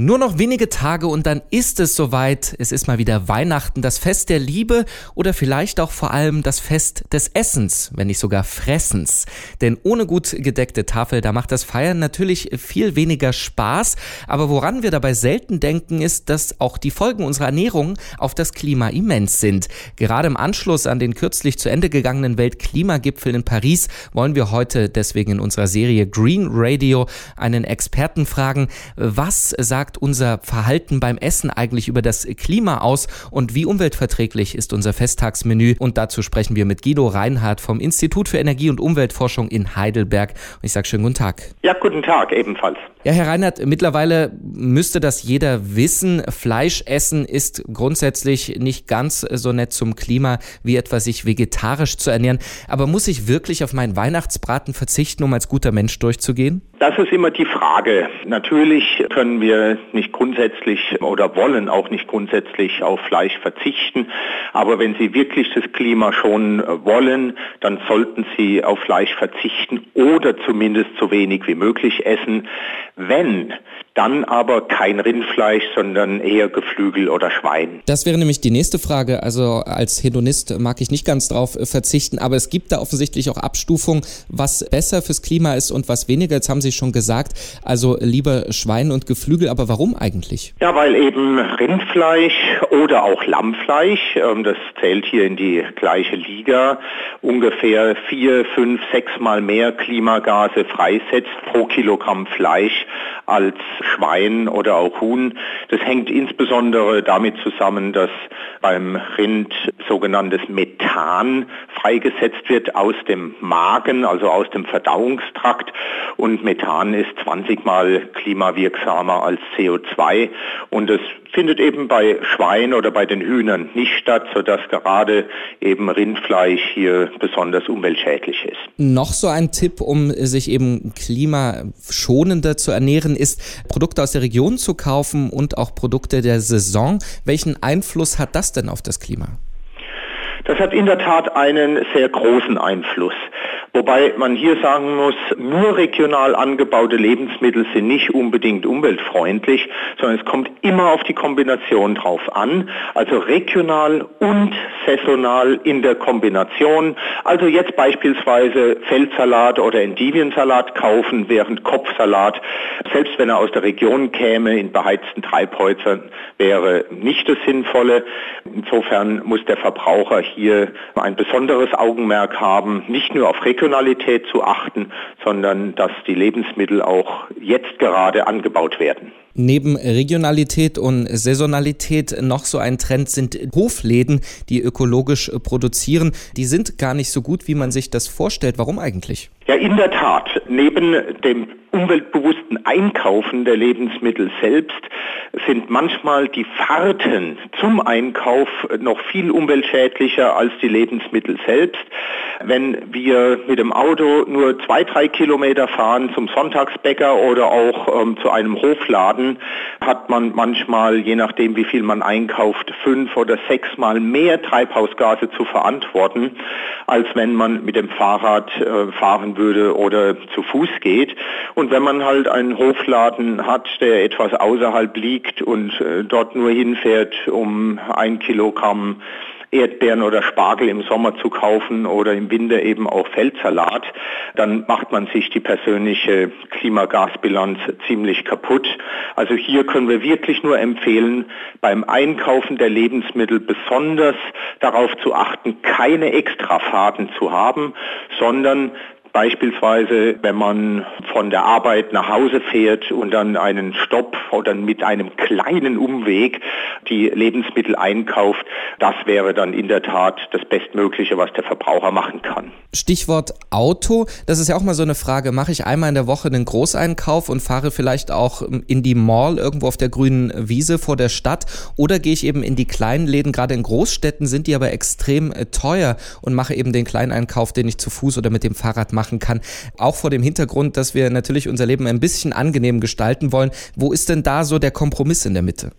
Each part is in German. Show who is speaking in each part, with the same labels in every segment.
Speaker 1: Nur noch wenige Tage und dann ist es soweit. Es ist mal wieder Weihnachten, das Fest der Liebe oder vielleicht auch vor allem das Fest des Essens, wenn nicht sogar Fressens. Denn ohne gut gedeckte Tafel, da macht das Feiern natürlich viel weniger Spaß. Aber woran wir dabei selten denken, ist, dass auch die Folgen unserer Ernährung auf das Klima immens sind. Gerade im Anschluss an den kürzlich zu Ende gegangenen Weltklimagipfel in Paris wollen wir heute deswegen in unserer Serie Green Radio einen Experten fragen, was sagt sagt unser Verhalten beim Essen eigentlich über das Klima aus und wie umweltverträglich ist unser Festtagsmenü? Und dazu sprechen wir mit Guido Reinhardt vom Institut für Energie- und Umweltforschung in Heidelberg. Und ich sage schönen guten Tag.
Speaker 2: Ja, guten Tag ebenfalls.
Speaker 1: Ja, Herr Reinhardt, mittlerweile müsste das jeder wissen. Fleisch essen ist grundsätzlich nicht ganz so nett zum Klima, wie etwa sich vegetarisch zu ernähren. Aber muss ich wirklich auf meinen Weihnachtsbraten verzichten, um als guter Mensch durchzugehen?
Speaker 2: Das ist immer die Frage. Natürlich können wir nicht grundsätzlich oder wollen auch nicht grundsätzlich auf Fleisch verzichten. Aber wenn Sie wirklich das Klima schon wollen, dann sollten Sie auf Fleisch verzichten oder zumindest so wenig wie möglich essen. Wenn dann aber kein Rindfleisch, sondern eher Geflügel oder Schwein.
Speaker 1: Das wäre nämlich die nächste Frage. Also als Hedonist mag ich nicht ganz drauf verzichten, aber es gibt da offensichtlich auch Abstufungen, was besser fürs Klima ist und was weniger. Jetzt haben Sie schon gesagt, also lieber Schwein und Geflügel, aber warum eigentlich?
Speaker 2: Ja, weil eben Rindfleisch oder auch Lammfleisch, ähm, das zählt hier in die gleiche Liga, ungefähr vier, fünf, sechs Mal mehr Klimagase freisetzt pro Kilogramm Fleisch als Schwein oder auch Huhn. Das hängt insbesondere damit zusammen, dass beim Rind sogenanntes Methan freigesetzt wird aus dem Magen, also aus dem Verdauungstrakt. Und Methan ist 20 mal klimawirksamer als CO2. Und es findet eben bei Schwein oder bei den Hühnern nicht statt, sodass gerade eben Rindfleisch hier besonders umweltschädlich ist.
Speaker 1: Noch so ein Tipp, um sich eben klimaschonender zu ernähren, ist Produkte aus der Region zu kaufen und auch Produkte der Saison. Welchen Einfluss hat das denn auf das Klima?
Speaker 2: Das hat in der Tat einen sehr großen Einfluss. Wobei man hier sagen muss, nur regional angebaute Lebensmittel sind nicht unbedingt umweltfreundlich, sondern es kommt immer auf die Kombination drauf an. Also regional und saisonal in der Kombination. Also jetzt beispielsweise Feldsalat oder Endiviensalat kaufen, während Kopfsalat, selbst wenn er aus der Region käme, in beheizten Treibhäusern, wäre nicht das Sinnvolle. Insofern muss der Verbraucher hier ein besonderes Augenmerk haben, nicht nur auf regional Regionalität zu achten, sondern dass die Lebensmittel auch jetzt gerade angebaut werden.
Speaker 1: Neben Regionalität und Saisonalität noch so ein Trend sind Hofläden, die ökologisch produzieren. Die sind gar nicht so gut, wie man sich das vorstellt. Warum eigentlich?
Speaker 2: Ja, in der Tat. Neben dem umweltbewussten Einkaufen der Lebensmittel selbst sind manchmal die Fahrten zum Einkauf noch viel umweltschädlicher als die Lebensmittel selbst. Wenn wir mit dem Auto nur zwei, drei Kilometer fahren zum Sonntagsbäcker oder auch ähm, zu einem Hofladen, hat man manchmal, je nachdem wie viel man einkauft, fünf oder sechs Mal mehr Treibhausgase zu verantworten, als wenn man mit dem Fahrrad äh, fahren würde oder zu Fuß geht. Und wenn man halt einen Hofladen hat, der etwas außerhalb liegt und äh, dort nur hinfährt, um ein Kilogramm Erdbeeren oder Spargel im Sommer zu kaufen oder im Winter eben auch Feldsalat, dann macht man sich die persönliche Klimagasbilanz ziemlich kaputt. Also hier können wir wirklich nur empfehlen, beim Einkaufen der Lebensmittel besonders darauf zu achten, keine Extrafahrten zu haben, sondern Beispielsweise, wenn man von der Arbeit nach Hause fährt und dann einen Stopp oder mit einem kleinen Umweg die Lebensmittel einkauft, das wäre dann in der Tat das Bestmögliche, was der Verbraucher machen kann.
Speaker 1: Stichwort Auto, das ist ja auch mal so eine Frage. Mache ich einmal in der Woche einen Großeinkauf und fahre vielleicht auch in die Mall irgendwo auf der grünen Wiese vor der Stadt oder gehe ich eben in die kleinen Läden, gerade in Großstädten sind die aber extrem äh, teuer und mache eben den Kleineinkauf, den ich zu Fuß oder mit dem Fahrrad machen kann. Auch vor dem Hintergrund, dass wir natürlich unser Leben ein bisschen angenehm gestalten wollen. Wo ist denn da so der Kompromiss in der Mitte?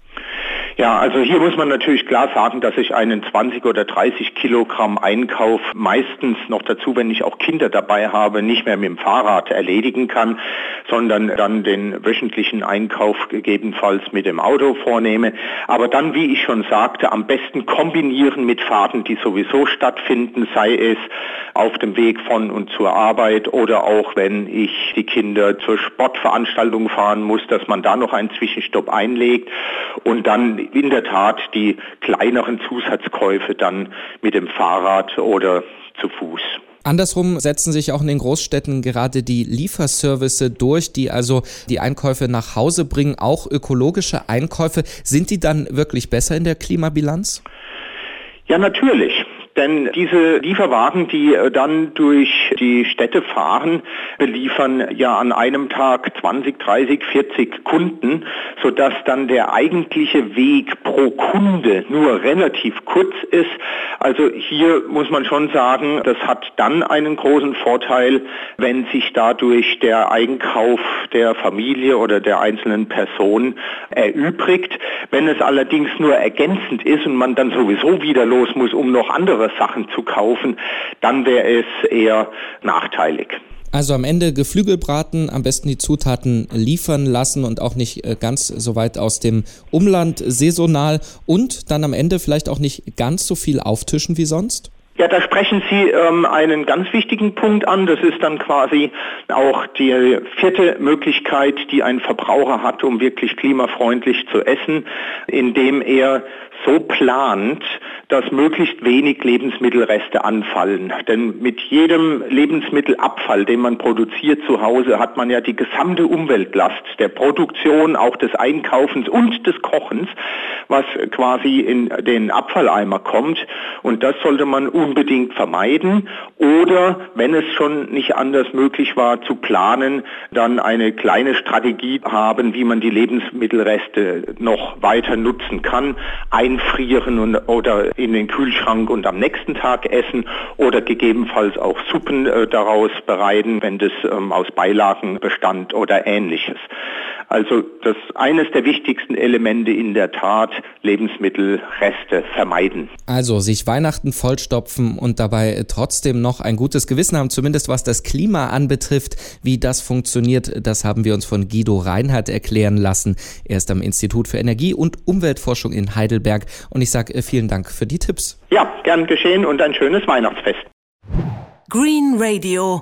Speaker 2: Ja, also hier muss man natürlich klar sagen, dass ich einen 20 oder 30 Kilogramm Einkauf meistens noch dazu, wenn ich auch Kinder dabei habe, nicht mehr mit dem Fahrrad erledigen kann, sondern dann den wöchentlichen Einkauf gegebenenfalls mit dem Auto vornehme. Aber dann, wie ich schon sagte, am besten kombinieren mit Fahrten, die sowieso stattfinden, sei es auf dem Weg von und zur Arbeit oder auch wenn ich die Kinder zur Sportveranstaltung fahren muss, dass man da noch einen Zwischenstopp einlegt und dann in der Tat die kleineren Zusatzkäufe dann mit dem Fahrrad oder zu Fuß.
Speaker 1: Andersrum setzen sich auch in den Großstädten gerade die Lieferservice durch, die also die Einkäufe nach Hause bringen, auch ökologische Einkäufe. Sind die dann wirklich besser in der Klimabilanz?
Speaker 2: Ja, natürlich. Denn diese Lieferwagen, die äh, dann durch die Städte fahren, beliefern ja an einem Tag 20, 30, 40 Kunden, sodass dann der eigentliche Weg pro Kunde nur relativ kurz ist. Also hier muss man schon sagen, das hat dann einen großen Vorteil, wenn sich dadurch der Einkauf der Familie oder der einzelnen Person erübrigt. Wenn es allerdings nur ergänzend ist und man dann sowieso wieder los muss, um noch andere Sachen zu kaufen, dann wäre es eher nachteilig.
Speaker 1: Also am Ende Geflügelbraten, am besten die Zutaten liefern lassen und auch nicht äh, ganz so weit aus dem Umland saisonal und dann am Ende vielleicht auch nicht ganz so viel auftischen wie sonst?
Speaker 2: Ja, da sprechen Sie ähm, einen ganz wichtigen Punkt an. Das ist dann quasi auch die vierte Möglichkeit, die ein Verbraucher hat, um wirklich klimafreundlich zu essen, indem er so plant, dass möglichst wenig Lebensmittelreste anfallen. Denn mit jedem Lebensmittelabfall, den man produziert zu Hause, hat man ja die gesamte Umweltlast der Produktion, auch des Einkaufens und des Kochens, was quasi in den Abfalleimer kommt. Und das sollte man unbedingt vermeiden. Oder, wenn es schon nicht anders möglich war, zu planen, dann eine kleine Strategie haben, wie man die Lebensmittelreste noch weiter nutzen kann. Einfrieren und, oder in den Kühlschrank und am nächsten Tag essen oder gegebenenfalls auch Suppen äh, daraus bereiten, wenn das ähm, aus Beilagen bestand oder ähnliches. Also das eines der wichtigsten Elemente in der Tat, Lebensmittelreste vermeiden.
Speaker 1: Also sich Weihnachten vollstopfen und dabei trotzdem noch ein gutes Gewissen haben, zumindest was das Klima anbetrifft. Wie das funktioniert, das haben wir uns von Guido Reinhardt erklären lassen. Er ist am Institut für Energie- und Umweltforschung in Heidelberg und ich sage äh, vielen Dank für die Tipps.
Speaker 2: Ja, gern geschehen und ein schönes Weihnachtsfest.
Speaker 3: Green Radio